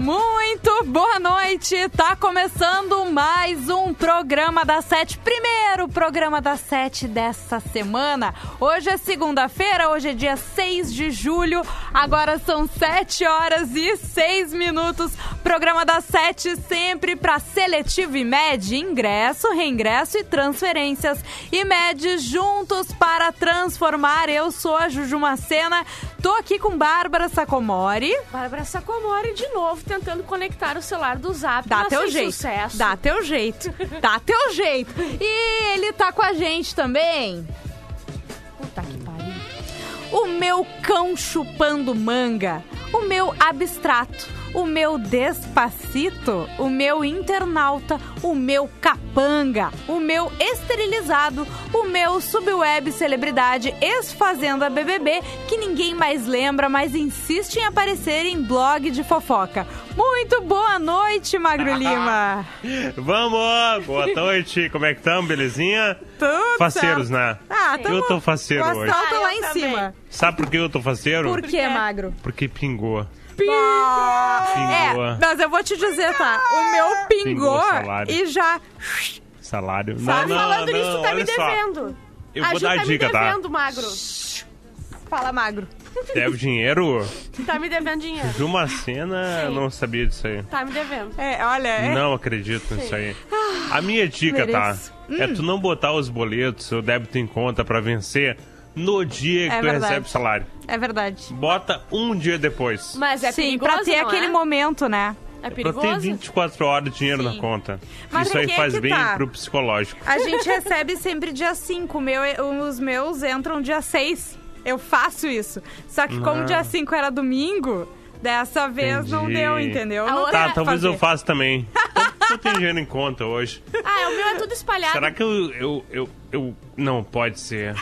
Muito boa noite! Tá começando mais um programa da Sete. Primeiro programa da Sete dessa semana. Hoje é segunda-feira, hoje é dia 6 de julho. Agora são 7 horas e 6 minutos. Programa da Sete sempre para seletivo e med, ingresso, reingresso e transferências. E med juntos para transformar. Eu sou a Juju Macena. Tô aqui com Bárbara Sacomori. Bárbara Sacomori de novo tentando conectar o celular do Zap. Dá teu jeito. Sucesso. Dá teu jeito. Dá teu jeito. E ele tá com a gente também. O meu cão chupando manga. O meu abstrato. O meu despacito. O meu internauta. O meu capanga. O meu esterilizado. O meu subweb celebridade ex-fazenda BBB que ninguém mais lembra, mas insiste em aparecer em blog de fofoca. Muito boa noite, Magro Lima. Vamos! Boa noite, como é que estamos? Belezinha? Tudo Faceiros, certo. né? Ah, tamo... Eu tô faceiro o hoje. astral tá Ah, lá eu em também. cima. Sabe por que eu tô faceiro? Por que, Magro? Porque pingou. É, Pingou. mas eu vou te dizer, tá? O meu pingou, Pingou e já... Salário. Tá falando nisso, tu tá olha me só. devendo. Eu a vou Ju dar tá a dica, me tá? devendo, Magro. Fala, Magro. Deve dinheiro? Tá me devendo dinheiro. De uma cena, eu não sabia disso aí. Tá me devendo. É, olha... é- Não acredito nisso aí. A minha dica, mereço. tá? É tu não botar os boletos, o débito em conta pra vencer no dia que É tu verdade. recebe o salário. É verdade. Bota um dia depois. Mas é Sim, perigoso, pra ter não aquele é? momento, né? É Pra perigoso? ter 24 horas de dinheiro Sim. na conta. Mas Isso aí é faz que bem tá. pro psicológico. A gente recebe sempre dia 5. Meu, os meus entram dia 6. Eu faço isso. Só que como Ah. dia 5 era domingo, dessa vez não Entendi. deu, entendeu? A Não Tá, talvez fazer. eu faça também. Eu tenho dinheiro em conta hoje. Ah, o meu é tudo espalhado. Será que eu, eu, eu, eu- Não, pode ser.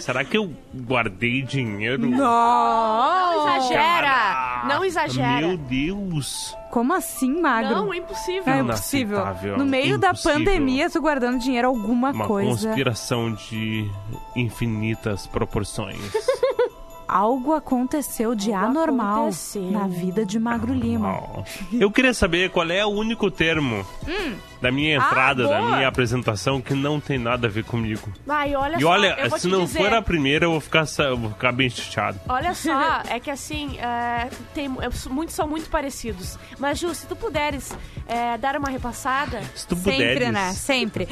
Será que eu guardei dinheiro? Não Não! exagera. Cara, Não exagera. Meu Deus. Como assim, Magro? Não, é impossível. É impossível. No meio da Impossível. pandemia, tu guardando dinheiro alguma Uma coisa. conspiração de infinitas proporções. Algo aconteceu de Algo anormal aconteceu. na vida de Magro Lima. Eu queria saber qual é o único termo da minha entrada, da Hum. Ah, boa. minha apresentação, que não tem nada a ver comigo. Ai, olha E só, olha, se não dizer. for a primeira, eu vou ficar, eu vou ficar bem chateado. Olha só, é que assim, é, tem, é, muitos são muito parecidos. Mas, Ju, se tu puderes é, dar uma repassada... Se tu Sempre, puderes. né? Sempre.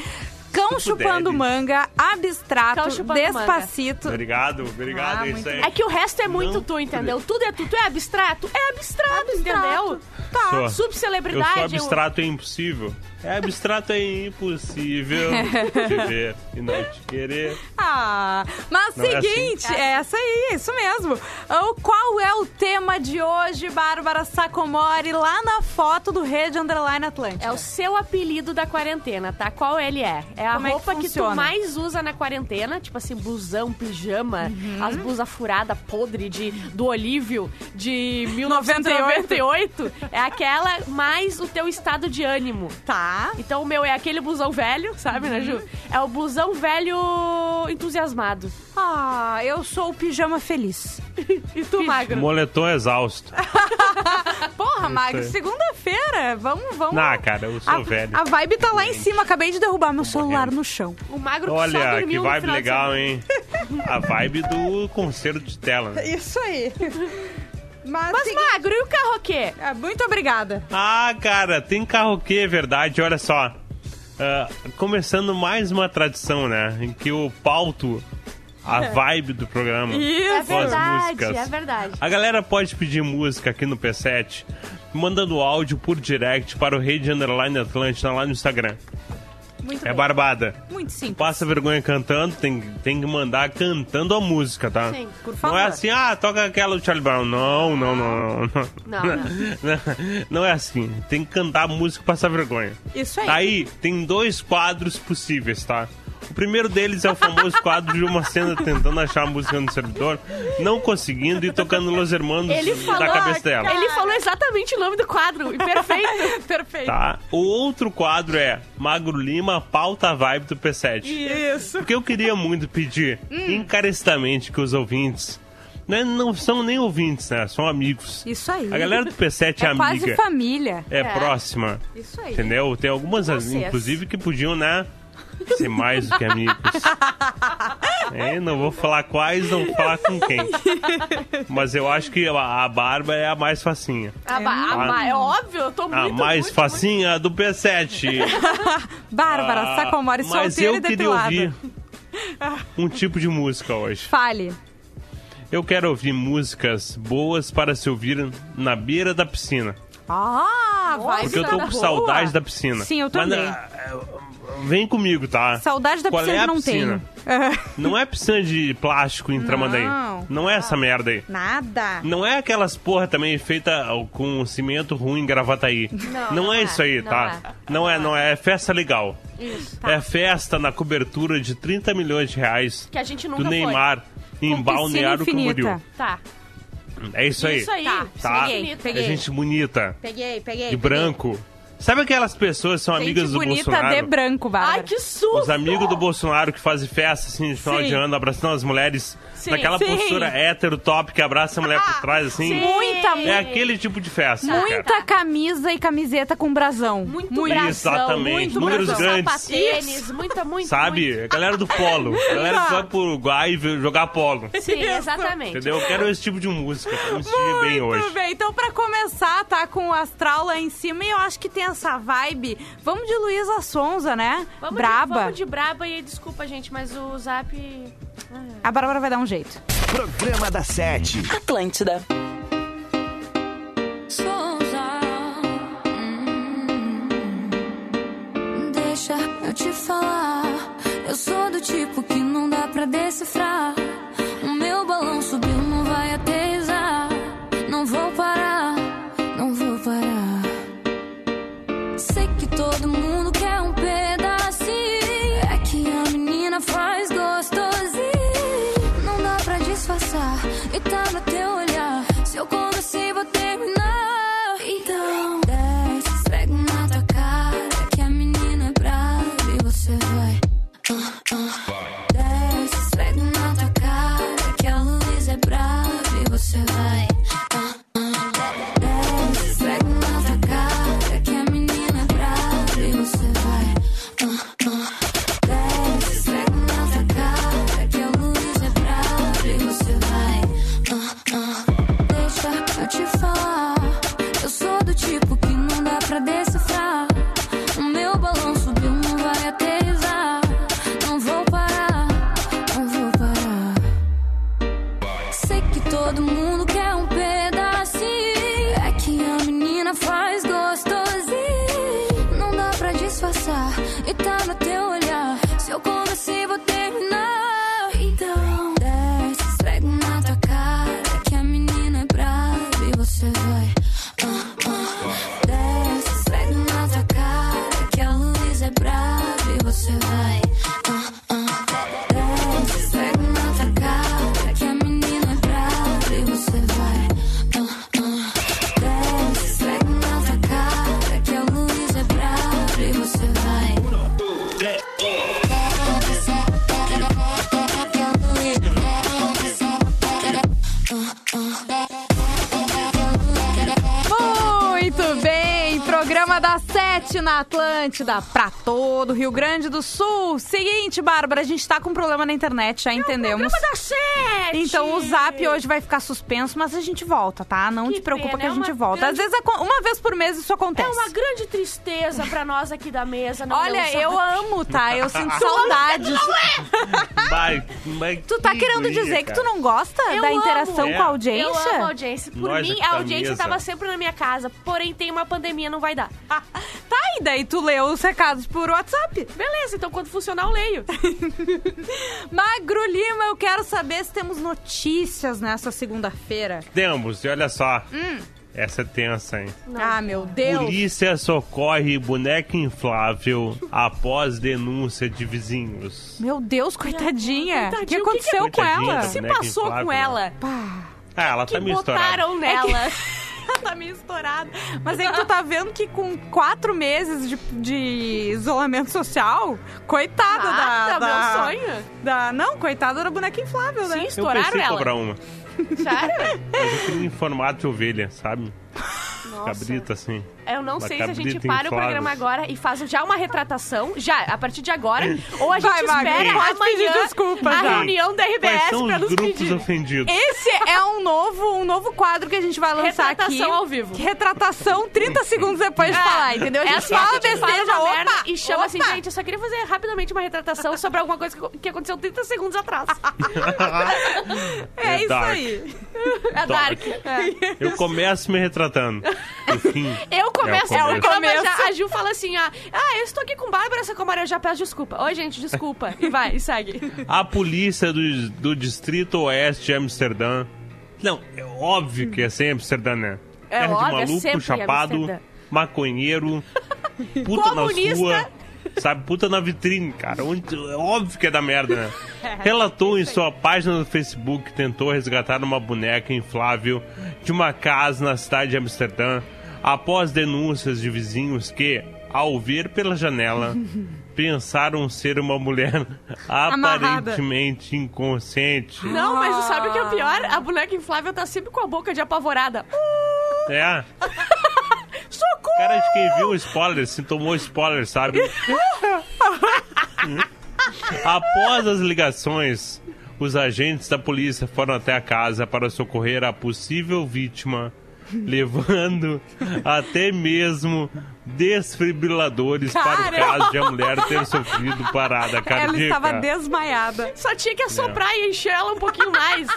Cão chupando puderes. manga, abstrato, despacito. Obrigado, obrigado. Ah, é isso aí. É que o resto é muito Não tu, entendeu? Tudo é tu. Tu é abstrato? É abstrato, entendeu? Tá. Sou. Eu Subcelebridade. sou abstrato é impossível. É abstrato é impossível te ver e não te querer. Ah, mas Não é seguinte, assim? é essa aí, isso mesmo. O, qual é o tema de hoje, Bárbara Sacomori, lá na foto do Rede Underline Atlântica? É o seu apelido da quarentena, tá? Qual ele é? É a Como é que roupa que, tu mais usa na quarentena, tipo assim, blusão, pijama, Uhum. as blusas furadas, podre de, do Olívio de 1998. é aquela mais o teu estado de ânimo. Tá. Então o meu é aquele blusão velho, sabe, né, Ju? É o blusão velho entusiasmado. Ah, eu sou o pijama feliz. E tu, Magro? Moletom exausto. Porra, Magro, segunda-feira. Vamos, vamos. Não, cara, eu sou a, velho. a vibe tá lá em cima. Acabei de derrubar meu celular morrendo. no chão. O Magro só Olha, dormiu que no vibe final de legal, hein? A vibe do concerto de tela. né? Isso aí. Mas, Mas, Magro, e o carroquê? Ah, muito obrigada. Ah, cara, tem carroquê, é verdade, olha só. Ah, começando mais uma tradição, né? Em que eu pauto a vibe do programa. É Isso. Com as verdade, músicas. é verdade. A galera pode pedir música aqui no P7, mandando áudio por direct para o Rede Underline Atlântida lá no Instagram. Muito É bem. barbada. Muito simples. Passa vergonha cantando, tem, tem que mandar cantando a música, tá? Sim, por Não favor. é assim, ah, toca aquela do Charlie Brown. Não, não, não, não. Não, não. Não, não é assim. Tem que cantar a música e passar vergonha. Isso aí. Aí, tem dois quadros possíveis, tá? O primeiro deles é o famoso quadro de uma cena tentando achar a música no servidor, não conseguindo e tocando Los Hermanos Ele falou, da cabeça dela. ele falou exatamente o nome do quadro. E perfeito. Perfeito. Tá? O outro quadro é Magro Lima, pauta a vibe do P7. Isso. Porque eu queria muito pedir Hum. encarecidamente que os ouvintes. né, não são nem ouvintes, né? São amigos. Isso aí. A galera do P7 é, é quase amiga. família. É, próxima. Isso aí. Entendeu? Tem algumas, Vocês. inclusive, que podiam, né? Ser mais do que amigos. É, não vou falar quais, não vou falar com quem. Mas eu acho que a a Barba é a mais facinha. A ba- a é óbvio, eu tô muito, A mais muito, facinha do P7. Bárbara, Ah, Sacomori, Mas solteira eu e queria depilada. ouvir um tipo de música hoje. Fale. Eu quero ouvir músicas boas para se ouvir na beira da piscina. Ah, vai Porque eu tô com boa. saudade da piscina. Sim, eu Mas, também. ah, Vem comigo, tá? Saudade da Qual piscina é que não piscina? tenho. Não é piscina de plástico em Tramandaí. Não. Não é essa merda aí. Nada. Não é aquelas porra também feita com cimento ruim em Gravataí. Não, não é é, isso aí, não tá? é. Não é, não é. É festa legal. Isso. É festa na cobertura de 30 milhões de reais Que a gente nunca do foi. Neymar em Com Balneário. Camboriú. Tá. É isso aí. Isso aí. Tá, Tá? peguei, É peguei. gente bonita, Peguei, peguei. de branco. Sabe aquelas pessoas que são Gente amigas do bonita Bolsonaro? de branco, Bárbara. Ai, que susto! Os amigos do Bolsonaro que fazem festa assim de final Sim. de ano, abraçando as mulheres Sim. naquela Sim. postura hétero top que abraça a mulher por trás assim. Sim. Muita, É aquele tipo de festa. cara. muita camisa e camiseta com brasão. Muito Muito. brasão, Exatamente. muito Números brasão, grandes. sapatênis, muita, muito, Sabe? muito. A galera do polo. A galera que vai pro Uruguai jogar polo. Sim, exatamente. Entendeu? Eu quero esse tipo de música pra me sentir bem Muito hoje. bem, então pra começar, tá com o astral lá em cima e eu acho que tem essa vibe. Vamos de Luísa Sonza, né? Vamos Braba. De, vamos de braba e desculpa, gente, mas o zap. A Bárbara vai dar um jeito. Programa da Sete. Atlântida. Souza. Hum, Deixa eu te falar. Eu sou do tipo que não dá pra decifrar. Na Atlântida, pra todo o Rio Grande do Sul. Seguinte, Bárbara, a gente tá com um problema na internet, já entendemos. Programa da sete! Então o zap hoje vai ficar suspenso, mas a gente volta, tá? Não Que te preocupa pena, que a é gente uma volta. Às grande- vezes, acon- uma vez por mês isso acontece. É uma grande tristeza pra nós aqui da mesa. Não Olha, eu amo, tá? Eu sinto saudades. Vai, Tu tá que querendo guria, dizer que tu não gosta Eu da amo. interação É. com a Eu audiência? amo a audiência. Por Nós mim, a audiência mesa. tava sempre na minha casa. Porém, tem uma pandemia, não vai dar. Tá, e daí tu leu os recados por WhatsApp. Beleza, então quando funcionar, eu leio. Magro Lima, eu quero saber se temos notícias nessa segunda-feira. Temos, e olha só. Hum. Essa é tensa, hein? Ah, meu Deus. Polícia socorre boneca inflável após denúncia de vizinhos. Meu Deus, coitadinha. O que Coitadinha, o que aconteceu que- com Coitadinha, ela? tá Se Boneca passou inflável, com né? ela? Ah, ela Que tá meio estourada. botaram nela. tá meio estourado. Mas aí tu tá vendo que com quatro meses de, de isolamento social, coitada Ah, da, tá, da- meu sonho. da- Não, coitada da boneca inflável, Sim, né? Eu estouraram pensei em ela. cobrar uma. Sério? Mas eu queria em formato de ovelha, sabe? Nossa. Cabrita, assim. Eu não Uma sei se a gente para o inflável. programa agora e faz já uma retratação, já, a partir de agora, ou a gente Vai, Magri, espera pedir amanhã desculpa a já. reunião da Quais RBS são pra os nos grupos pedir. ofendidos? Esse é um novo, um novo quadro que a gente vai lançar aqui. Retratação ao vivo. Retratação 30 segundos depois de falar, entendeu? A É gente assim, fala a gente besteira, já, fala opa, merda e chama assim, opa. gente, eu só queria fazer rapidamente uma retratação sobre alguma coisa que- aconteceu 30 segundos atrás. É isso Dark. aí. É Dark. Eu começo me retratando. Eu começo É o o começo. programa já, a Ju fala assim, ah, ah, eu estou aqui com Bárbara Sacomara, eu já peço desculpa. Oi, gente, desculpa. E vai, e segue. a polícia do, do Distrito Oeste de Amsterdã. Não, é óbvio que é sem Amsterdã, né? É Terra óbvio, é de maluco, sempre chapado, Amsterdã. maconheiro, puta nas Comunista. Sabe? Puta na vitrine, cara. Onde- É óbvio que é da merda, né? Relatou em sua página no Facebook que tentou resgatar uma boneca inflável de uma casa na cidade de Amsterdã após denúncias de vizinhos que, ao ver pela janela, pensaram ser uma mulher Amarrada. aparentemente inconsciente. Não, mas sabe o que é o pior? A boneca inflável tá sempre com a boca de apavorada. É. Socorro! Cara de quem viu o spoiler, se tomou spoiler, sabe? Após as ligações, os agentes da polícia foram até a casa para socorrer a possível vítima, levando até mesmo desfibriladores para o Cara. caso de a mulher ter sofrido parada cardíaca. Ela estava desmaiada. Só tinha que assoprar e encher ela um pouquinho mais.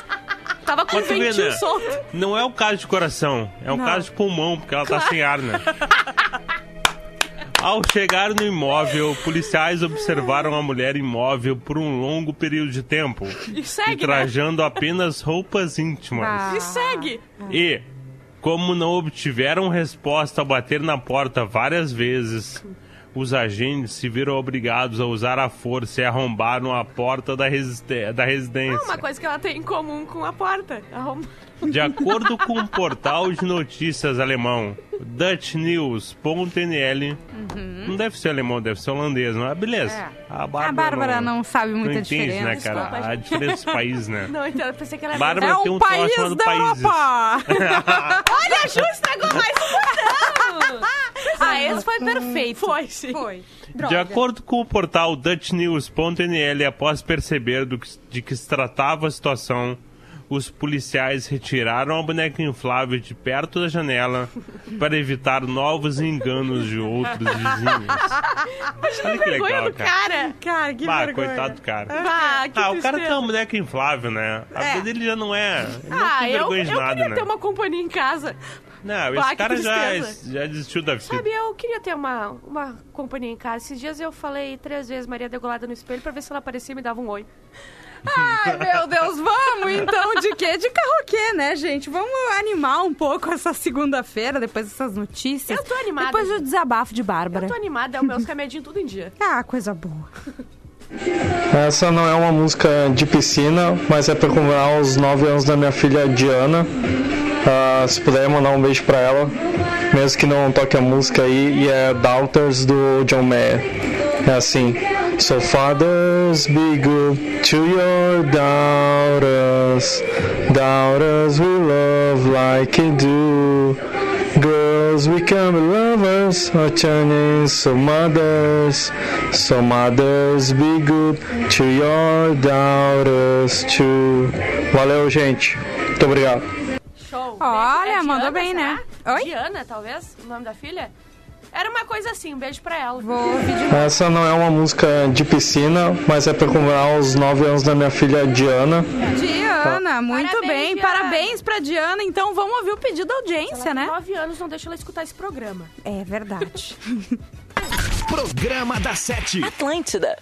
Tava com o Mas vê, ventinho né? solto. Não é um caso de coração, é um Não. caso de pulmão, porque ela tá sem ar, né? Ao chegar no imóvel, policiais observaram a mulher imóvel por um longo período de tempo E e segue, né? trajando apenas roupas íntimas. Ah. E segue. E, como não obtiveram resposta ao bater na porta várias vezes, os agentes se viram obrigados a usar a força e arrombaram a porta da, da residência. Uma coisa que ela tem em comum com a porta. Arruma. De acordo com o portal de notícias alemão DutchNews.nl, não deve ser alemão, deve ser holandês, mas beleza. É. A A Bárbara, Bárbara não sabe muita não entende, diferença. né, cara? Desculpa, a diferença dos países, né? Não, então eu pensei que ela era... Bárbara É tem um um troço país da. Europa! Olha, a Ju estragou mais um. ah, esse foi perfeito. Foi, sim. Foi. De acordo com o portal DutchNews.nl, após perceber do que- de que se tratava a situação, os policiais retiraram a boneca inflável de perto da janela para evitar novos enganos de outros vizinhos. Olha que Vergonha legal, do cara. cara. Cara, que Bah, vergonha. coitado do cara. Ah, que Ah, o cara tem uma boneca inflável, né? A É. vida dele já não é. Ele não Ah, tem eu, vergonha de eu nada, queria né? ter uma companhia em casa. Não, esse cara já, já desistiu da vida. Sabe, eu queria ter uma, uma companhia em casa. Esses dias eu falei três vezes Maria degolada no espelho pra ver se ela aparecia e me dava um oi. Ai, meu Deus, vamos então de quê? De karaokê, né, gente? Vamos animar um pouco essa segunda-feira, depois dessas notícias. Eu tô animada. Depois do desabafo de Bárbara. Eu tô animada, é os meus remedinhos tudo em dia. Ah, coisa boa. Essa não é uma música de piscina, mas é para comemorar os 9 anos da minha filha Diana. Ah, se puder mandar um beijo para ela, mesmo que não toque a música aí, e é Daughters do John Mayer. É assim: So fathers be good to your daughters, daughters we love like you do. Girls become lovers or turning so mothers. So mothers be good to your daughters too. Valeu, gente. Muito obrigado. Show. Olha. É mandou bem, né? será? Oi? Diana, talvez, o nome da filha? Era uma coisa assim, um beijo pra ela. Vou ouvir de. Essa não é uma música de piscina, mas é para comemorar os 9 anos da minha filha Diana. Diana, muito Parabéns, bem. Diana. Parabéns pra Diana. Então vamos ouvir o pedido da audiência, Ela né? nove anos, não deixa ela escutar esse programa. É verdade. Programa da Sete. Atlântida.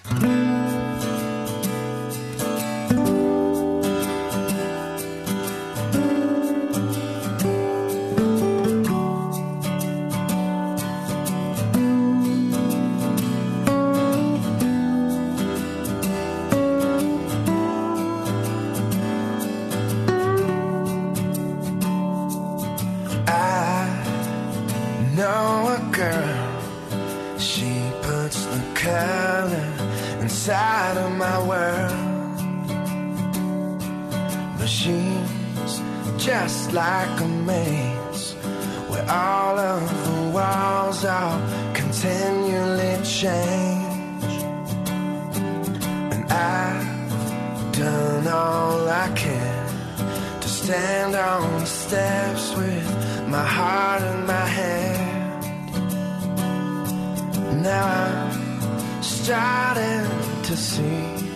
Like a maze, where all of the walls are continually change. And I've done all I can to stand on the steps with my heart in my hand. Now I'm starting to see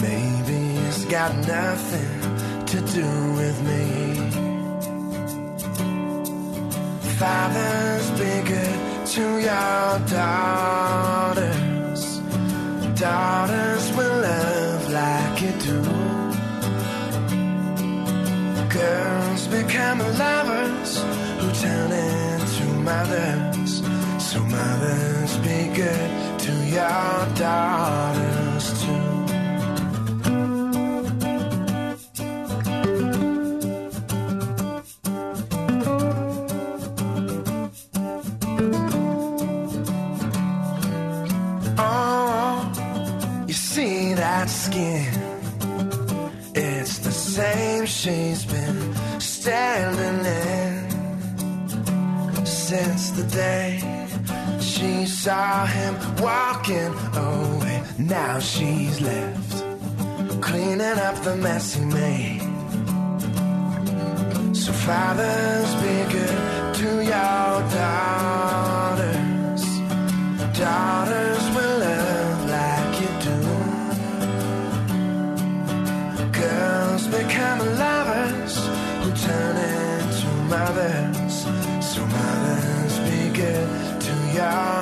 maybe it's got nothing to do with me. Fathers, be good to your daughters. Daughters will love like you do. Girls become lovers who turn into mothers. So mothers, be good to your daughters the day she saw him walking away. Now she's left cleaning up the mess he made. So fathers, be good to your daughters. To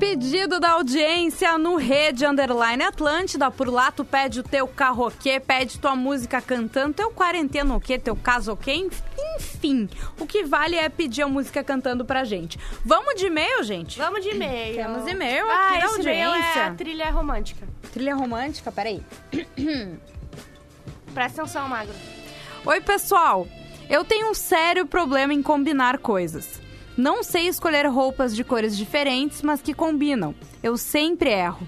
Pedido da audiência no Rede Underline Atlântida. Por lá tu pede o teu carroquê, pede tua música cantando, teu quarentena o quê, teu caso o quê, enfim. O que vale é pedir a música cantando pra gente. Vamos de e-mail, gente? Vamos de e-mail. Temos e-mail ah, aqui da e-mail audiência. é a trilha romântica. Trilha romântica, peraí. Presta atenção, Magro. Oi, pessoal. Eu tenho um sério problema em combinar coisas. Não sei escolher roupas de cores diferentes, mas que combinam. Eu sempre erro.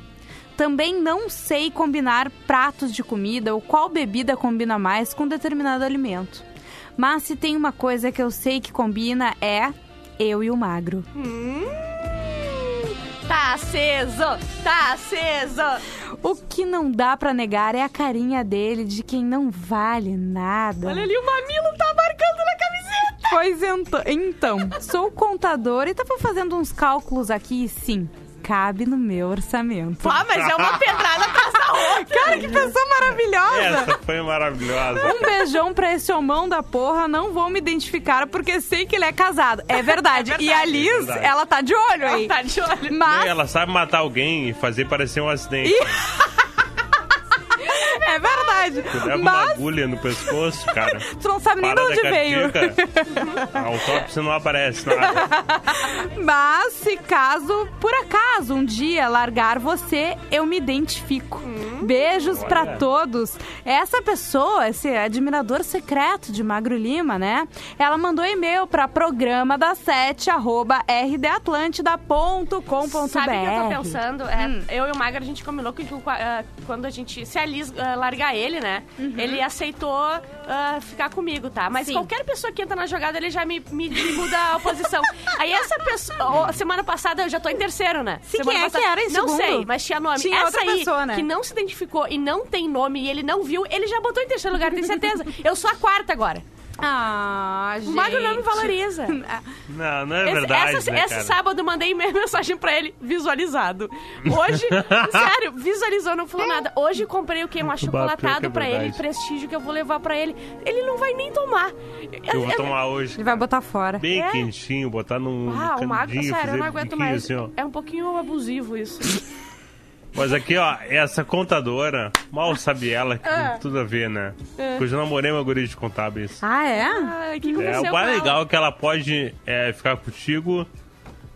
Também não sei combinar pratos de comida ou qual bebida combina mais com determinado alimento. Mas se tem uma coisa que eu sei que combina é eu e o magro. Tá aceso! Tá aceso! O que não dá pra negar é a carinha dele de quem não vale nada. Olha ali, o mamilo tá marcando na camiseta! Pois ento- então, sou contador e tava fazendo uns cálculos aqui e sim, cabe no meu orçamento. Ah, mas é uma pedrada atrás da outra! Cara, que pessoa maravilhosa! Essa foi maravilhosa. Um beijão pra esse homão da porra, não vou me identificar porque sei que ele é casado. É verdade. E a Liz, É verdade. ela tá de olho aí. Tá de olho. Mas Ela sabe matar alguém e fazer parecer um acidente. é verdade. Tu leva uma Mas agulha no pescoço, cara. tu não sabe nem de onde veio. A autópsia não aparece nada. Mas se caso, por acaso, um dia largar você, eu me identifico. Beijos pra todos. Essa pessoa, esse admirador secreto de Magro Lima, né? Ela mandou e-mail pra programa da 7 arroba rdatlântida.com.br. Sabe o que eu tô pensando? É, Hum. Eu e o Magro, a gente combinou que ah, quando a gente, se a Liz ah, largar ele, né? Ele aceitou ah, ficar comigo, tá? Mas. Sim. qualquer pessoa que entra na jogada, ele já me, me, me muda a posição. Aí essa pessoa... Semana passada eu já tô em terceiro, né? Sim, semana quem é que era em Não segundo? sei, mas tinha nome. Tinha essa aí, pessoa, né? que não se identificou e não tem nome e ele não viu, ele já botou em terceiro lugar, tenho certeza. Eu sou a quarta agora. Ah, gente. O Magro não me valoriza. Não, não é Esse, verdade, essa, né, esse cara? sábado eu mandei mensagem pra ele, visualizado. Hoje, sério, visualizou, não falou nada. Hoje comprei o quê? Um que é achocolatado pra ele, prestígio que eu vou levar pra ele. Ele não vai nem tomar. Eu vou tomar hoje. Ele vai botar fora. Bem É? quentinho, botar num Ah, o magro, canudinho, sério, eu não aguento mais. assim. É um pouquinho abusivo isso. Mas aqui, ó, essa contadora, mal sabe ela que Ah. tem tudo a ver, né? Porque eu já namorei uma guria de contábeis. Ah, é? Ai, o que É, o mais legal é que ela pode é, ficar contigo,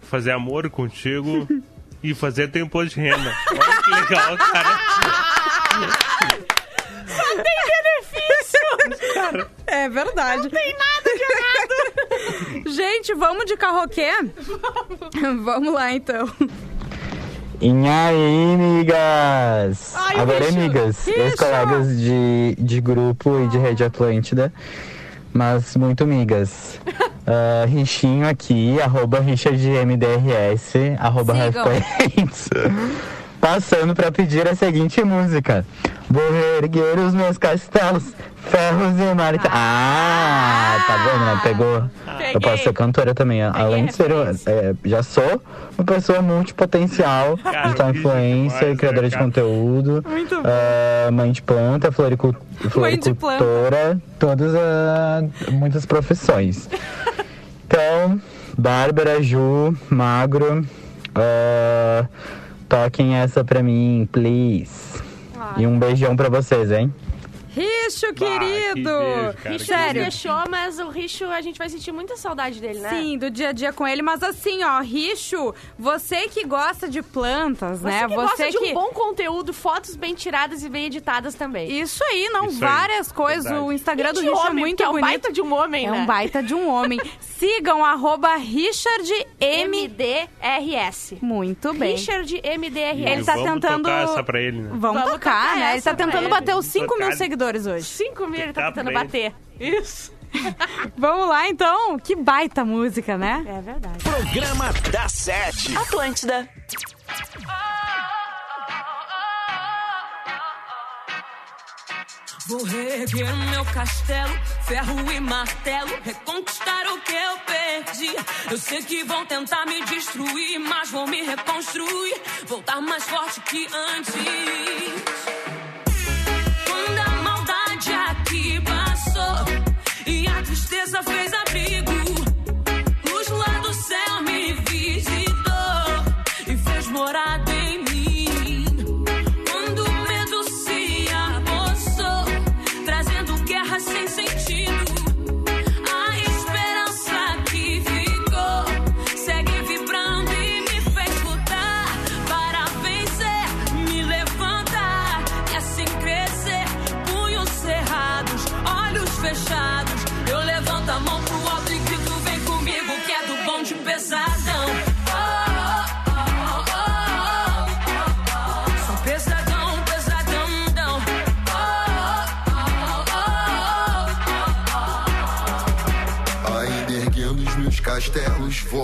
fazer amor contigo e fazer teu imposto de renda. Olha que legal, cara. É verdade. Não tem nada de errado. Gente, vamos de carroquê? vamos lá, então. E aí, amigas! Ai, o Agora, amigas, ex-colegas de, de grupo e de Rede Atlântida, mas muito amigas. Ah, Richinho aqui, arroba RichardMDRS, arroba. Passando pra pedir a seguinte música. Vou erguer os meus castelos, ferros e marca. Ah, tá vendo, né? Pegou. Eu posso ser cantora também. Além de ser. é, já sou uma pessoa multipotencial, Cara, digital influencer, demais, criadora né, de conteúdo, Muito bom. ah, mãe de planta, floricu- floricultora, todas ah, muitas profissões. Então, Bárbara, Ju, Magro, ah, toquem essa pra mim, please. E um beijão pra vocês, hein? Richo, Bah, que querido. beijo, cara, Richo que nos deixou, mas o Richo, a gente vai sentir muita saudade dele, né? Sim, do dia a dia com ele, mas assim, ó, Richo, você que gosta de plantas, Você né? que gosta de um bom conteúdo, fotos bem tiradas e bem editadas também. Isso aí, não Isso aí, várias coisas. verdade. O Instagram E do Richo é homem, muito que é um bonito. baita de um homem, É né? um baita de um homem. Sigam arroba RichardM. MDRS. Muito bem. Richard MDRS. Ele tá Vamos tentando. tocar essa pra ele, né? Vamos, Vamos tocar, tocar né? Ele tá tentando ele. bater os 5 mil seguidores hoje. 5 mil ele tá Tá tentando bem. bater. Isso. Vamos lá, então. Que baita música, né? É verdade. Programa da Sete. Atlântida. Vou reerguer meu castelo, ferro e martelo, reconquistar o que eu perdi. Eu sei que vão tentar me destruir, mas vou me reconstruir, voltar mais forte que antes.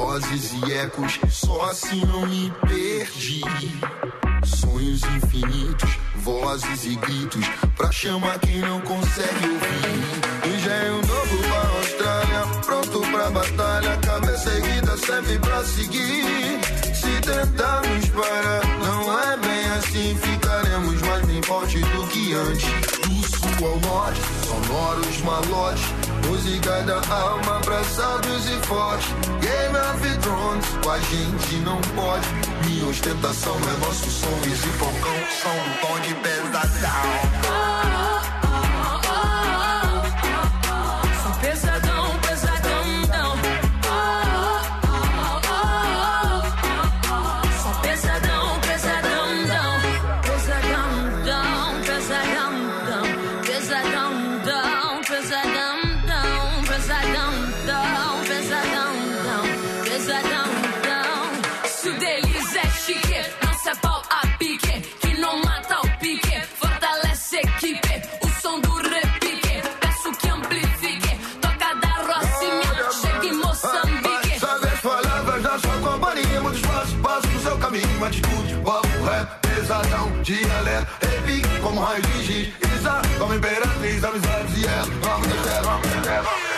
Vozes e ecos, só assim não me perdi. Sonhos infinitos, vozes e gritos, pra chamar quem não consegue ouvir. Engenho novo pra Austrália, pronto pra batalha, cabeça erguida serve pra seguir. Se tentarmos parar, não é bem assim, ficaremos mais bem forte do que antes. Do sul ao norte, sonoros malotes, música da alma pra sábios e fortes. Game of Thrones, com a gente não pode. Minha ostentação é nosso som, esse falcão, som do tom de pesadão. Dialeto, repique, como raio giz, Isa, como imperatriz, amizades e ela, vamos descer, vamos descer, vamos.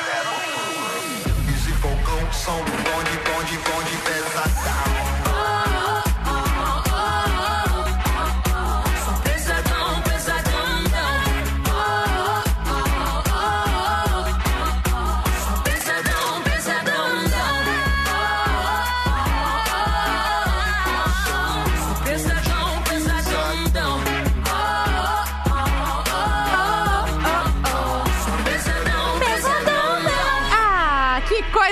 Esse fogão, som do bonde, bonde, bonde, pesadão.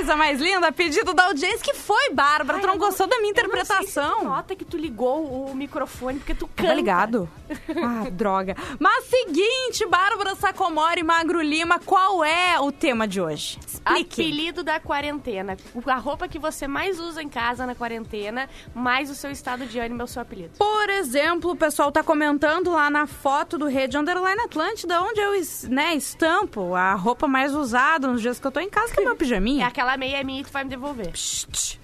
Coisa mais linda! Pedido da audiência que foi, Bárbara. tu não gostou da minha Eu não sei interpretação? nota que tu ligou o microfone porque tu canta. Tá ligado? Ah, droga. Mas seguinte, Bárbara Sacomori Magro Lima, qual é o tema de hoje? Explique. Apelido da quarentena. A roupa que você mais usa em casa na quarentena, mais o seu estado de ânimo é o seu apelido. Por exemplo, o pessoal tá comentando lá na foto do Rede Underline Atlântida, onde eu né, estampo a roupa mais usada nos dias que eu tô em casa, que é meu É pijaminha. aquela meia minha que tu vai me devolver. Psst.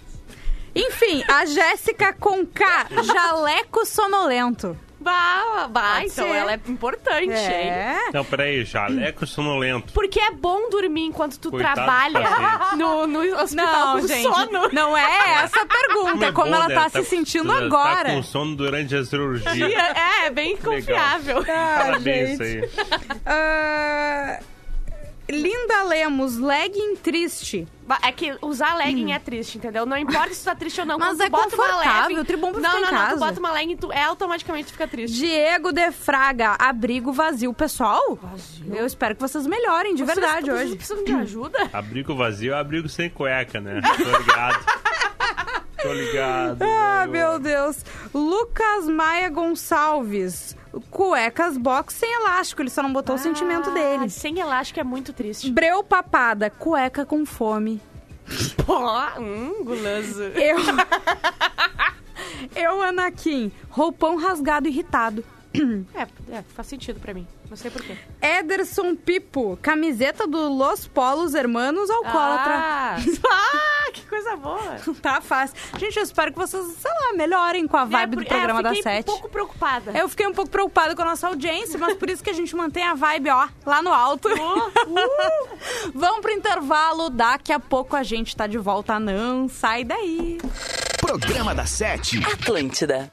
Enfim, a Jéssica com K, jaleco sonolento. Bah, bah Pode então ser. ela é importante, hein? É. Não, peraí, jaleco sonolento. Porque é bom dormir enquanto tu Coitado do trabalha no, no hospital Não, com gente, sono. não é essa a pergunta, é como bom, ela né? tá se com- sentindo tá agora. com sono durante a cirurgia. É, é bem confiável. Parabéns, isso gente. aí. Ah, Linda Lemos, legging triste. É que usar legging é triste, entendeu? Não importa se tu tá triste ou não. Mas tu é bota uma confortável, tribom pra Não, ficar não, não. Tu bota uma legging, tu é automaticamente fica triste. Diego de Fraga, abrigo vazio. Pessoal, eu espero que vocês melhorem, de verdade, vocês, hoje. Vocês precisam de ajuda? Abrigo vazio é abrigo sem cueca, né? Tô ligado. Tô ligado. Ah, velho. meu Deus. Lucas Maia Gonçalves. Cuecas box sem elástico. Ele só não botou o sentimento Ah, dele. Sem elástico é muito triste. Breu papada. Cueca com fome. Pô, hum, guloso. Eu. Eu, Anakin. Roupão rasgado irritado. É, é, faz sentido pra mim. Não sei porquê. Ederson Pipo. Camiseta do Los Polos Hermanos Alcoólatra. Ah, ah, que coisa boa. Tá fácil. Gente, eu espero que vocês, sei lá, melhorem com a vibe É, do por- programa é, eu da fiquei Sete. um pouco preocupada. Eu fiquei um pouco preocupada com a nossa audiência, mas por isso que a gente mantém a vibe, ó, lá no alto. Uh, Vamos pro intervalo, daqui a pouco a gente tá de volta. Não sai daí. Programa da Sete. Atlântida.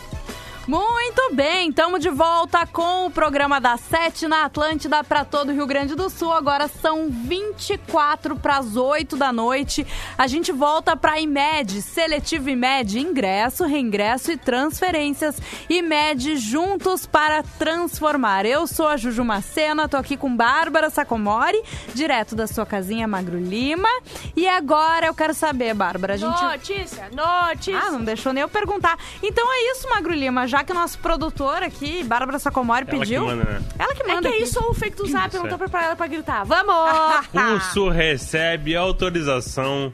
Muito bem, estamos de volta com o programa da Sete na Atlântida para todo o Rio Grande do Sul. Agora são 24 para as 8 da noite. A gente volta para IMED, Seletivo IMED, ingresso, reingresso e transferências. IMED juntos para transformar. Eu sou a Juju Macena, tô aqui com Bárbara Sacomori, direto da sua casinha Magro Lima. E agora eu quero saber, Bárbara, a gente Notícia, notícia. ah, não deixou nem eu perguntar. Então é isso, Magro Lima. Já que o nosso produtor aqui, Bárbara Sacomori, Ela pediu. que manda, né? Ela que É manda. que é isso ou o fake do zap? Eu não tô preparada pra gritar. Vamos! Curso recebe autorização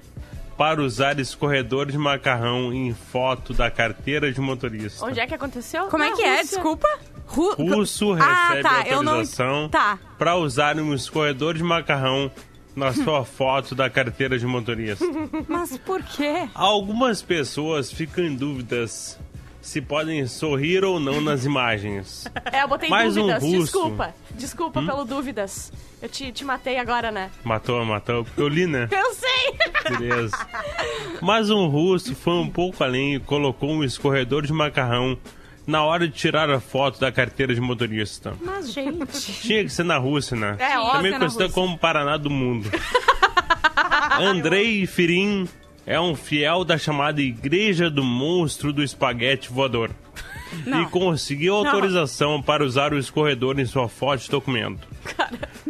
para usar escorredor de macarrão em foto da carteira de motorista. Onde é que aconteceu? Como é Na que é? Rússia. Desculpa. Ru... Russo Ah, recebe tá, eu não- autorização Tá. para usar um escorredor de macarrão na sua foto da carteira de motorista. Mas por quê? Algumas pessoas ficam em dúvidas se podem sorrir ou não nas imagens. É, eu botei Mais um dúvidas. russo. Hum? Desculpa. Desculpa pelo dúvidas. Eu te, te matei agora, né? Matou, matou, eu li, né? Eu sei! Beleza. Mas um russo foi um pouco além e colocou um escorredor de macarrão na hora de tirar a foto da carteira de motorista. Mas, gente. Tinha que ser na Rússia, né? É, óbvio, Também conhecida Rússia. como Paraná do Mundo. Andrei Firim é um fiel da chamada Igreja do Monstro do Espaguete Voador. Não. E conseguiu autorização para usar o escorredor em sua foto de documento.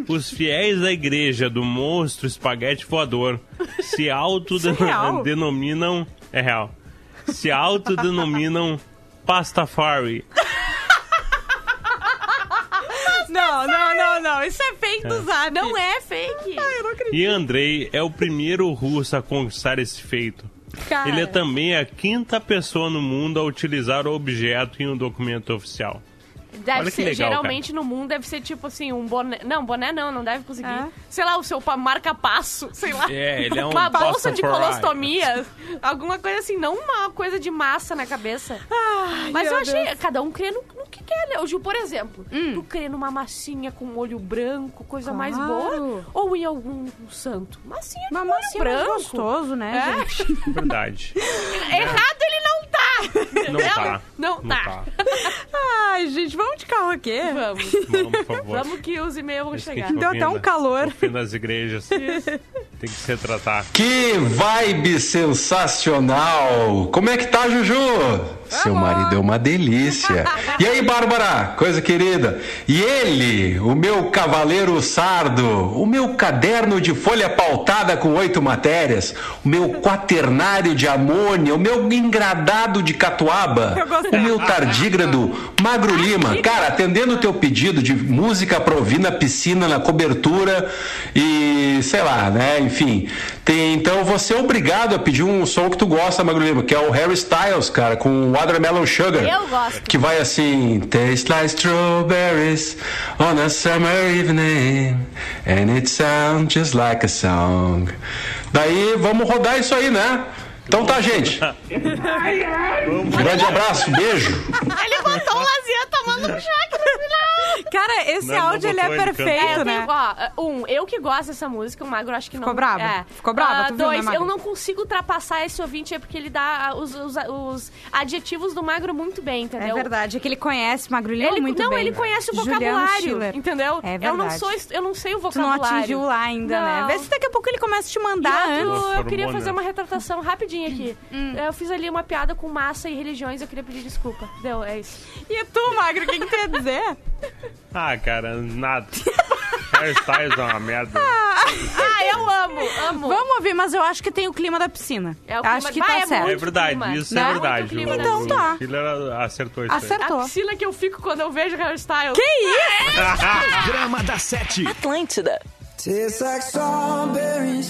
Os fiéis da Igreja do Monstro Espaguete Voador se autodenominam... É real. Se autodenominam Pastafari. Não, não, não, não. isso é fake do Zap. Não é fake. eu não acredito. E Andrei é o primeiro russo a conquistar esse feito. Cara. Ele é também a quinta pessoa no mundo a utilizar o objeto em um documento oficial. Deve Olha que ser, legal, geralmente no mundo deve ser tipo assim, um boné. Não, boné não, não deve conseguir. É. Sei lá, o seu pa- marca-passo, sei lá. É, ele é um Uma bolsa de colostomia. Alguma coisa assim, não uma coisa de massa na cabeça. Mas meu eu achei, Deus. cada um crê no, no que quer, né? O Gil, por exemplo, Hum. tu crê numa massinha com olho branco, coisa mais Claro. boa? Ou em algum santo? Massinha Uma com olho massinha mais branco. gostoso, né, É. gente? Verdade. Errado ele não tá! Não entendeu? tá. Não, tá. Ai, gente, vamos de karaokê? Vamos. Vamos, por favor. Vamos que os e-mails vão Esse chegar. Deu até um calor. O fim das igrejas. Tem que se retratar. Que vibe sensacional! Como é que tá, Juju? Seu marido é uma delícia. E aí, Bárbara, coisa querida? E ele, o meu cavaleiro sardo, o meu caderno de folha pautada com oito matérias, o meu quaternário de amônia, o meu engradado de catuaba, o meu tardígrado Magro Lima. Cara, atendendo o teu pedido de música pra ouvir na piscina, na cobertura e sei lá, né? Enfim, tem, então você é obrigado a pedir um som que tu gosta, Magro Lima, que é o Harry Styles, cara, com Watermelon Sugar. Eu gosto. Que vai assim: Taste like strawberries on a summer evening, and it sounds just like a song. Daí vamos rodar isso aí, né? Então tá, gente. Um grande abraço, beijo. Ele botou o Lazier tomando um choque no final. Cara, esse Não, ele não áudio ele é ele perfeito, É, eu né? tenho, ó, um, eu que gosto dessa música, o Magro acho que não. Ficou brava? É. Ficou brava, Ah, tu viu, né, dois, Magro? eu não consigo ultrapassar esse ouvinte é porque ele dá os, os, os adjetivos do Magro muito bem, É entendeu? verdade, é que ele conhece Magro Lima Ele, muito não, bem. ele conhece o vocabulário, entendeu? É eu não verdade. sou, eu não sei o Tu não vocabulário. atingiu lá ainda, né? Não. Vê se daqui a pouco ele começa a te E mandar outro, antes. eu queria fazer uma retratação rapidinho aqui. Eu fiz ali uma piada com massa e religiões, eu queria pedir desculpa. Deu, é isso. E tu, Magro, o que, que tu ia dizer? Ah, cara, nada. Hairstyles é uma merda. Ah, eu amo, amo. Vamos ouvir, mas eu acho que tem o clima da piscina. É o clima- acho que Vai, tá é certo. É verdade, clima. isso Né? é Muito verdade. clima, O- né? Então tá. o Killer acertou isso aí. Acertou. A piscina que eu fico quando eu vejo hairstyle. Que isso? Programa da Sete. Atlântida. Tastes like strawberries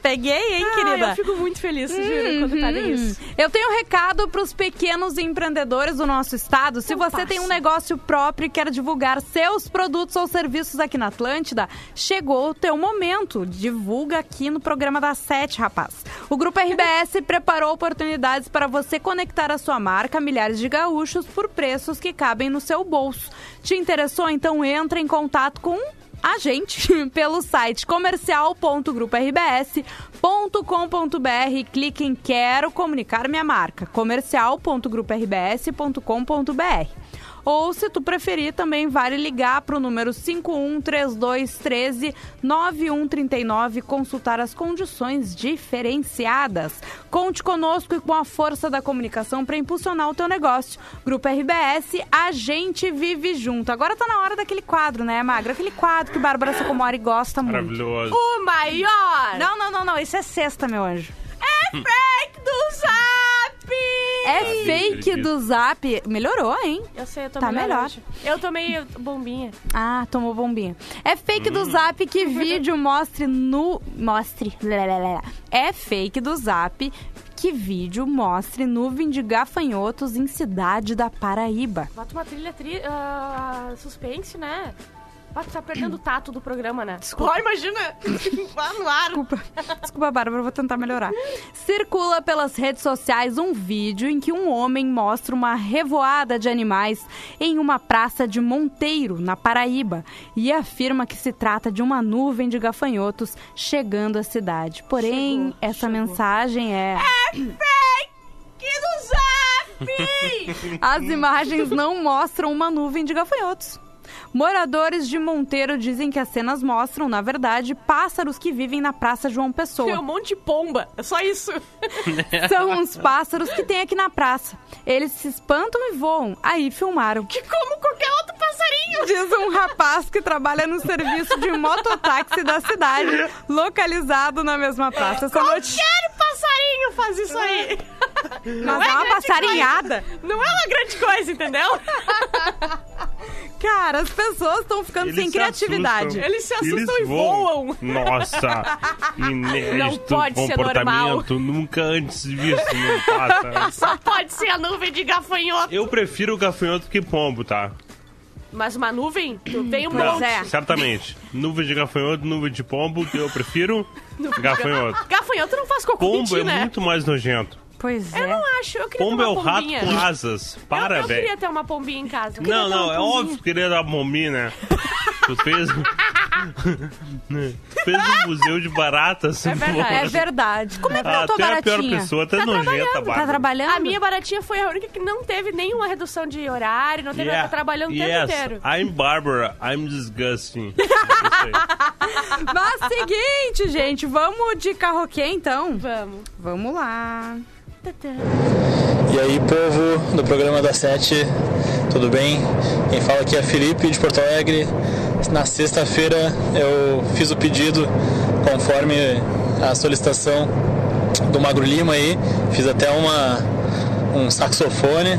Peguei, hein, Ah, querida? eu fico muito feliz, juro, quando tá isso. Eu tenho um recado para os pequenos empreendedores do nosso estado. Se você tem um negócio próprio e quer divulgar seus produtos ou serviços aqui na Atlântida, chegou o teu momento. Divulga aqui no programa da Sete, rapaz. O Grupo RBS preparou oportunidades para você conectar a sua marca a milhares de gaúchos por preços que cabem no seu bolso. Te interessou? Então entra em contato com a gente pelo site comercial.grupo-rbs.com.br. Clique em Quero comunicar minha marca. comercial.grupo-rbs.com.br. Ou, se tu preferir, também vale ligar para o número 513213 9139 e consultar as condições diferenciadas. Conte conosco e com a força da comunicação para impulsionar o teu negócio. Grupo RBS, a gente vive junto. Agora tá na hora daquele quadro, né, Magra? Aquele quadro que Bárbara Sacomori gosta muito. Maravilhoso. O maior! Não, não, não, não. Isso é sexta, meu anjo. É fake do Zap! É fake do Zap. Melhorou, hein? Eu sei, eu tô Tá melhor. hoje. Eu tomei bombinha. Ah, tomou bombinha. É fake do Zap que vídeo mostre nu... Mostre. É fake do Zap que vídeo mostre nuvem de gafanhotos em cidade da Paraíba. Bota uma trilha tri... ah, suspense, né? Ah, tu tá perdendo o tato do programa, né? Desculpa. Ó, imagina! No ar. Desculpa. Desculpa, Bárbara, eu vou tentar melhorar. Circula pelas redes sociais um vídeo em que um homem mostra uma revoada de animais em uma praça de Monteiro, na Paraíba, e afirma que se trata de uma nuvem de gafanhotos chegando à cidade. Porém, Chegou, essa chegou. mensagem é. Que do Zap! As imagens não mostram uma nuvem de gafanhotos. Moradores de Monteiro dizem que as cenas mostram, na verdade, pássaros que vivem na Praça João Pessoa. Tem um monte de pomba. É só isso. São uns pássaros que tem aqui na praça. Eles se espantam e voam. Aí filmaram. Que como qualquer outro passarinho. Diz um rapaz que trabalha no serviço de mototáxi da cidade, localizado na mesma praça. Essa. Qualquer passarinho faz isso aí. Mas é uma passarinhada. coisa. Não é uma grande coisa, entendeu? Cara, as pessoas estão ficando Eles sem se criatividade. assustam. Eles se assustam Eles e voam. Nossa, inédito Não pode ser comportamento. Nunca antes visto no pássaro. Só pode ser a nuvem de gafanhoto. Eu prefiro gafanhoto que pombo, tá? Mas uma nuvem, tu vem um monte. é. Certamente. Nuvem de gafanhoto, nuvem de pombo, que eu prefiro gafanhoto. Gafanhoto não faz cocô Pombo é né? muito mais nojento. Pois Eu é. não acho. Eu queria Pombo ter é o uma rato pombinha. com asas. Para, eu, eu velho. queria ter uma pombinha em casa. Eu Não, não, uma é pombinha. óbvio que queria dar bombinha, né? Tu fez. fez um museu de baratas. É verdade. É verdade. Como é que tá Ah, a tua tu é a pior baratinha? pessoa, até tá nojenta, trabalhando, tá Bárbara. trabalhando? A minha baratinha foi a única que não teve nenhuma redução de horário, não teve Yeah. tá trabalhando o tempo yes, inteiro. I'm Barbara, I'm disgusting. Mas seguinte, gente, vamos de carroquê então? Vamos. Vamos lá. E aí, povo do programa da Sete, tudo bem? Quem fala aqui é Felipe de Porto Alegre. Na sexta-feira eu fiz o pedido conforme a solicitação do Magro Lima aí. Fiz até uma, um saxofone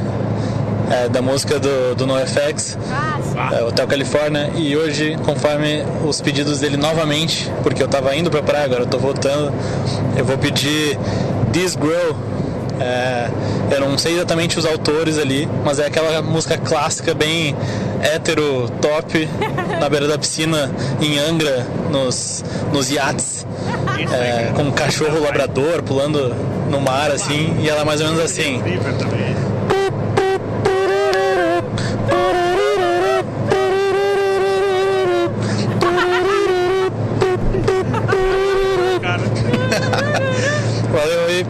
é, da música do, do NoFX, é, Hotel Califórnia. E hoje, conforme os pedidos dele novamente, porque eu tava indo pra praia, agora eu tô voltando, eu vou pedir This Grow é, eu não sei exatamente os autores ali, mas é aquela música clássica bem hétero, top, na beira da piscina em Angra, nos, nos iates, é, com um cachorro labrador pulando no mar assim, e ela é mais ou menos assim. Também. Cara, Valeu aí,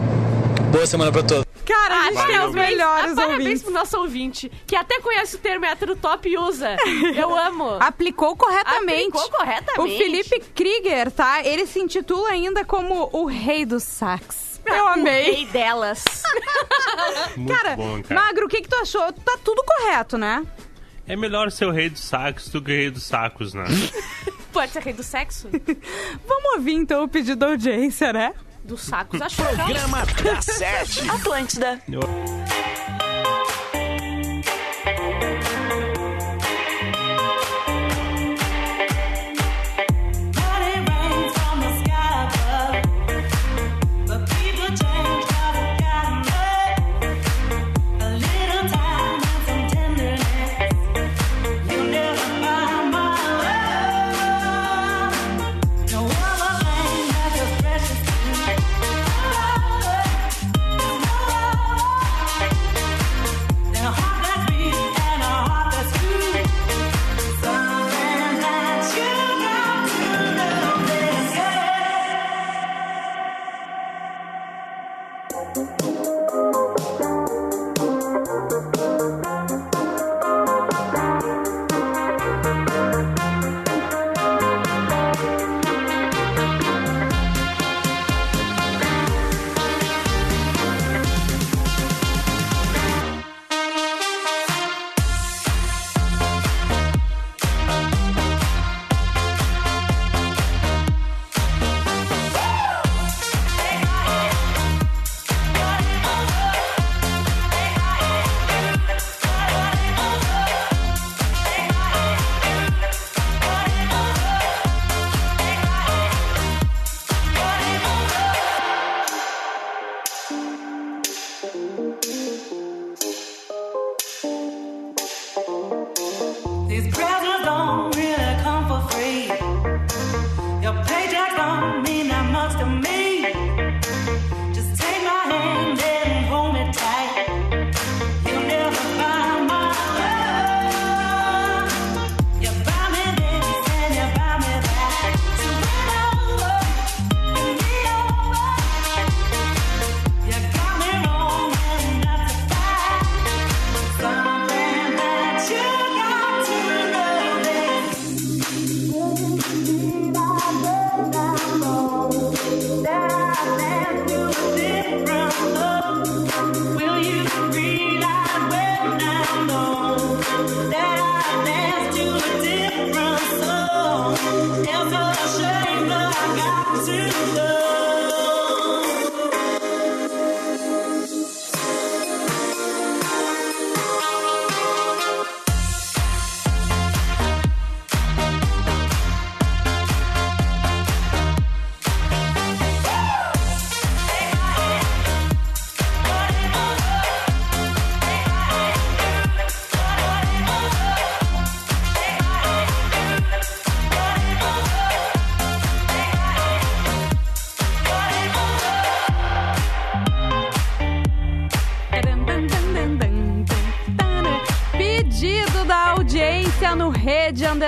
boa semana pra todos. Cara, a gente tem os melhores Ah, Parabéns ouvintes. pro nosso ouvinte, que até conhece o termo hétero top e usa. Eu amo. Aplicou corretamente. Aplicou corretamente. O Felipe Krieger, tá? Ele se intitula ainda como o rei do sax. Eu O amei. rei delas. muito Cara, bom, cara. Magro, o que que tu achou? Tá tudo correto, né? É melhor ser o rei dos sacos do que o rei dos sacos, né? Pode ser rei do sexo? Vamos ouvir então o pedido da audiência, né? Dos sacos, acho Programa da Sete. Atlântida. But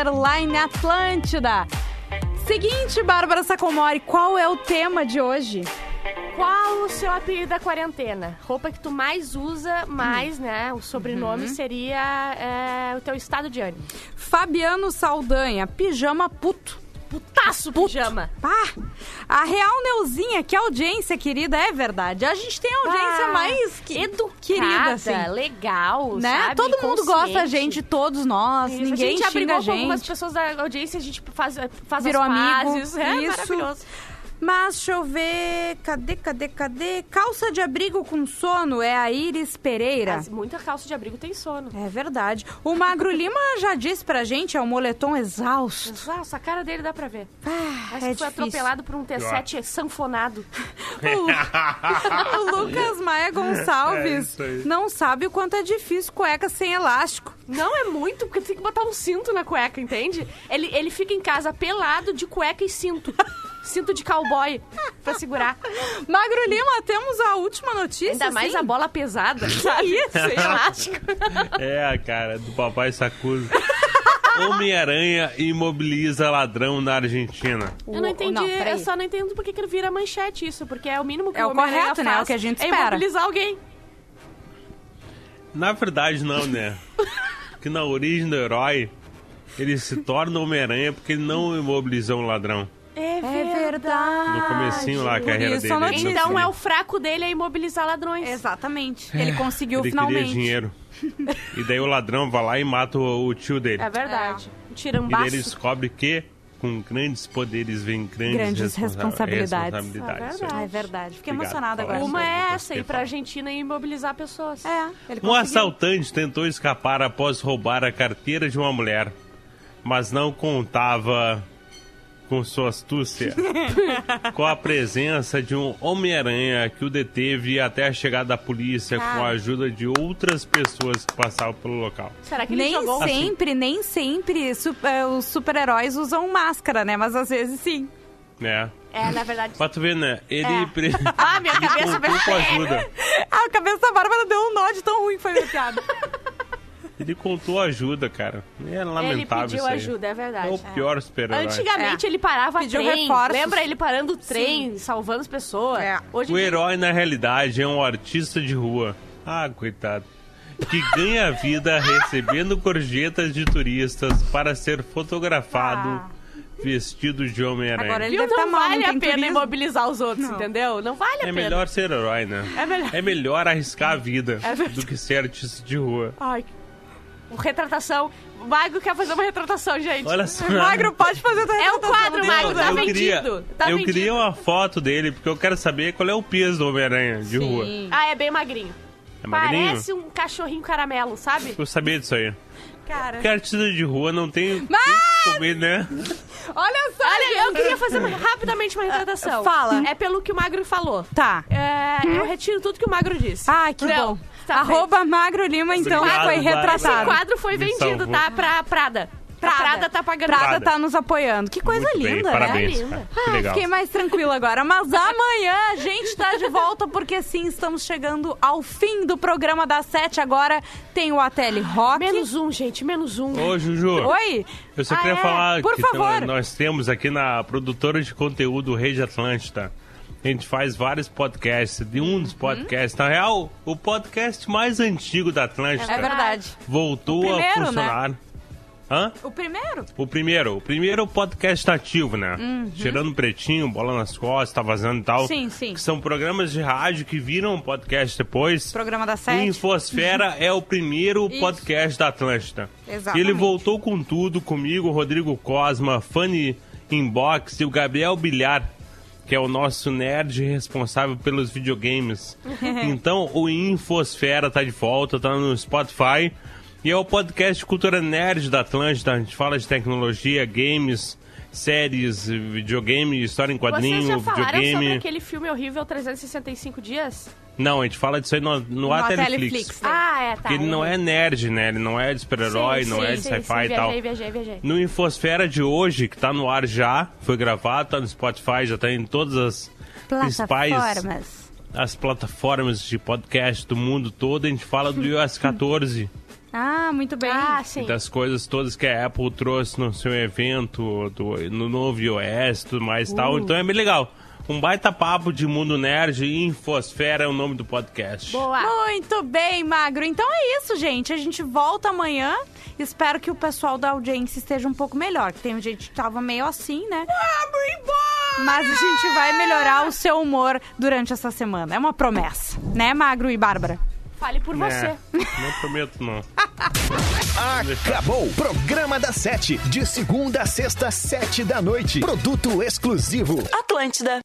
Rede Underline Atlântida. Seguinte, Bárbara Sacomori, qual é o tema de hoje? Qual o seu apelido da quarentena? Roupa que tu mais usa, mais, né? O sobrenome Uhum. seria é, o teu estado de ânimo. Fabiano Saldanha, pijama puto. Putaço pijama. Pá! A Real Neuzinha, que audiência querida, é verdade. A gente tem audiência Ah, mais que, educada, querida, assim. legal, né? sabe? Todo mundo gosta da gente, todos nós. Isso, ninguém a gente xinga a com algumas gente. pessoas da audiência, a gente faz, faz Virou as amigo. pazes. É Isso. maravilhoso. Mas deixa eu ver. Cadê, cadê, cadê? Calça de abrigo com sono é a Iris Pereira. Mas muita calça de abrigo tem sono. É verdade. O Magro Lima já disse pra gente, é o moletom exausto. Nossa, a cara dele dá pra ver. Ah, Parece é que foi difícil. atropelado por um T7 sanfonado. O Lucas Maia É Gonçalves isso aí. não sabe o quanto é difícil cueca sem elástico. Não é muito, porque tem que botar um cinto na cueca, entende? Ele, ele fica em casa pelado de cueca e cinto. Cinto de cowboy pra segurar. Magro Lima, temos a última notícia. Ainda mais sim? a bola pesada, sabe? isso? Elástico. É a cara do papai sacudo. Homem-Aranha imobiliza ladrão na Argentina. Eu não entendi, Não, eu só não entendo por que ele vira manchete isso, porque é o mínimo que É o o correto, né? faz, É o que a gente É espera. imobilizar alguém. Na verdade, não, né? Que na origem do herói, ele se torna Homem-Aranha porque ele não imobilizou um ladrão. É verdade. No comecinho lá, a carreira isso dele. notícia. Então é o fraco dele é imobilizar ladrões. Exatamente. Ele conseguiu Ele finalmente. queria dinheiro. E daí o ladrão vai lá e mata o, o tio dele. É verdade. Um E daí ele descobre que com grandes poderes vem grandes, Grandes responsa- responsabilidades. responsabilidades. É Ah, é verdade. Fiquei Obrigado, emocionada agora. Uma é essa, ir falar. Argentina e imobilizar pessoas. É, ele Um conseguiu. assaltante tentou escapar após roubar a carteira de uma mulher, mas não contava com sua astúcia, com a presença de um Homem-Aranha que o deteve até a chegada da polícia com a ajuda de outras pessoas que passavam pelo local. Será que Nem jogou sempre, nem sempre su- é, os super-heróis usam máscara, né? Mas às vezes sim. Né? É, na verdade. Pra tu ver, né? Ele, É. pre... Ah, minha ele cabeça ajuda. A cabeça da Bárbara deu um nó de tão ruim que foi minha piada. Ele contou ajuda, cara. É lamentável Ele pediu isso aí. ajuda, é verdade. É o pior super-herói. Antigamente É. ele parava Pediu trem. reforços. Lembra ele parando o trem, salvando as pessoas? É. Hoje O herói, na realidade, é um artista de rua. Ah, coitado. Que ganha vida recebendo gorjetas de turistas para ser fotografado Ah. vestido de Homem-Aranha. Agora ele Viu? deve Não tá mal, vale a pena turismo. imobilizar os outros, Não. entendeu? Não vale a É pena. melhor ser herói, né? É melhor. É melhor arriscar a vida É do que ser artista de rua. Ai. O Retratação. O Magro quer fazer uma retratação, gente. Olha só. Magro, pode fazer tua É o retratação quadro. Magro, tá eu vendido. queria, tá eu vendido. queria uma foto dele, porque eu quero saber qual é o peso do Homem-Aranha de rua. Ah, é bem magrinho. É magrinho? Parece um cachorrinho caramelo, sabe? Eu sabia disso aí. Cara. Porque artista de rua não tem Mas- que comer, né? Olha só, Olha, eu queria fazer uma- rapidamente uma retratação. Fala. É pelo que o Magro falou. Tá. É, eu retiro tudo que o Magro disse. Ah, que Não, bom. Tá Arroba Magro Lima, então, Obrigado, foi Bárbara. Esse retratado. quadro foi Me vendido, salvou. tá? Pra Prada. Prada. A Prada tá pagando. Prada Prada. tá nos apoiando. Que coisa Muito bem, linda, parabéns, né? cara. Ah, Que legal. Fiquei mais tranquila agora. Mas amanhã a gente tá de volta, porque sim, estamos chegando ao fim do programa das sete. Agora tem o Ateli Rock. Menos um, gente, menos um. Ô, Juju. Oi? Eu só Ah, queria é? falar Por que favor. nós- nós temos aqui na produtora de conteúdo Rede Atlântida. A gente faz vários podcasts. De um dos Uhum. podcasts, na real, o podcast mais antigo da Atlântida É verdade. voltou primeiro, a funcionar. Hã? O primeiro? O primeiro, o primeiro podcast ativo, né? Tirando o pretinho, bola nas costas, tá vazando e tal. Uhum. Sim, sim. Que são programas de rádio que viram podcast depois. Programa da sete. Infosfera é o primeiro Isso. podcast da Atlântida. Exatamente. Ele voltou com tudo comigo, Rodrigo Cosma, Fanny Inbox e o Gabriel Bilhar, que é o nosso nerd responsável pelos videogames. então, o Infosfera tá de volta, tá no Spotify. E é o podcast cultura nerd da Atlântida. A gente fala de tecnologia, games, séries, videogame, história em Vocês quadrinho, já falaram videogame. sobre aquele filme horrível 365 dias? Não, a gente fala disso aí no, no, No Ateleflix. Teleflix. né? Ah, é, tá. Porque ele não é nerd, né? Ele não é de super-herói, não sim, é de sci-fi e tal. Viajei, viajei, viajei. No Infosfera de hoje, que tá no ar já, foi gravado, tá no Spotify, já tá em todas as principais Plataformas. as plataformas de podcast do mundo todo. A gente fala do iOS 14 Ah, muito bem. Ah, sim. e das coisas todas que a Apple trouxe no seu evento, do, no novo iOS e tudo mais e Uh. tal. Então é bem legal. Um baita papo de mundo nerd e Infosfera é o nome do podcast. Boa. Muito bem, Magro. Então é isso, gente. A gente volta amanhã. Espero que o pessoal da audiência esteja um pouco melhor. Que tem gente que tava meio assim, né? Mas a gente vai melhorar o seu humor durante essa semana. É uma promessa, né, Magro e Bárbara? Fale por É, você. não prometo, não. Acabou! Programa da Sete, de segunda a sexta, sete da noite. Produto exclusivo. Atlântida.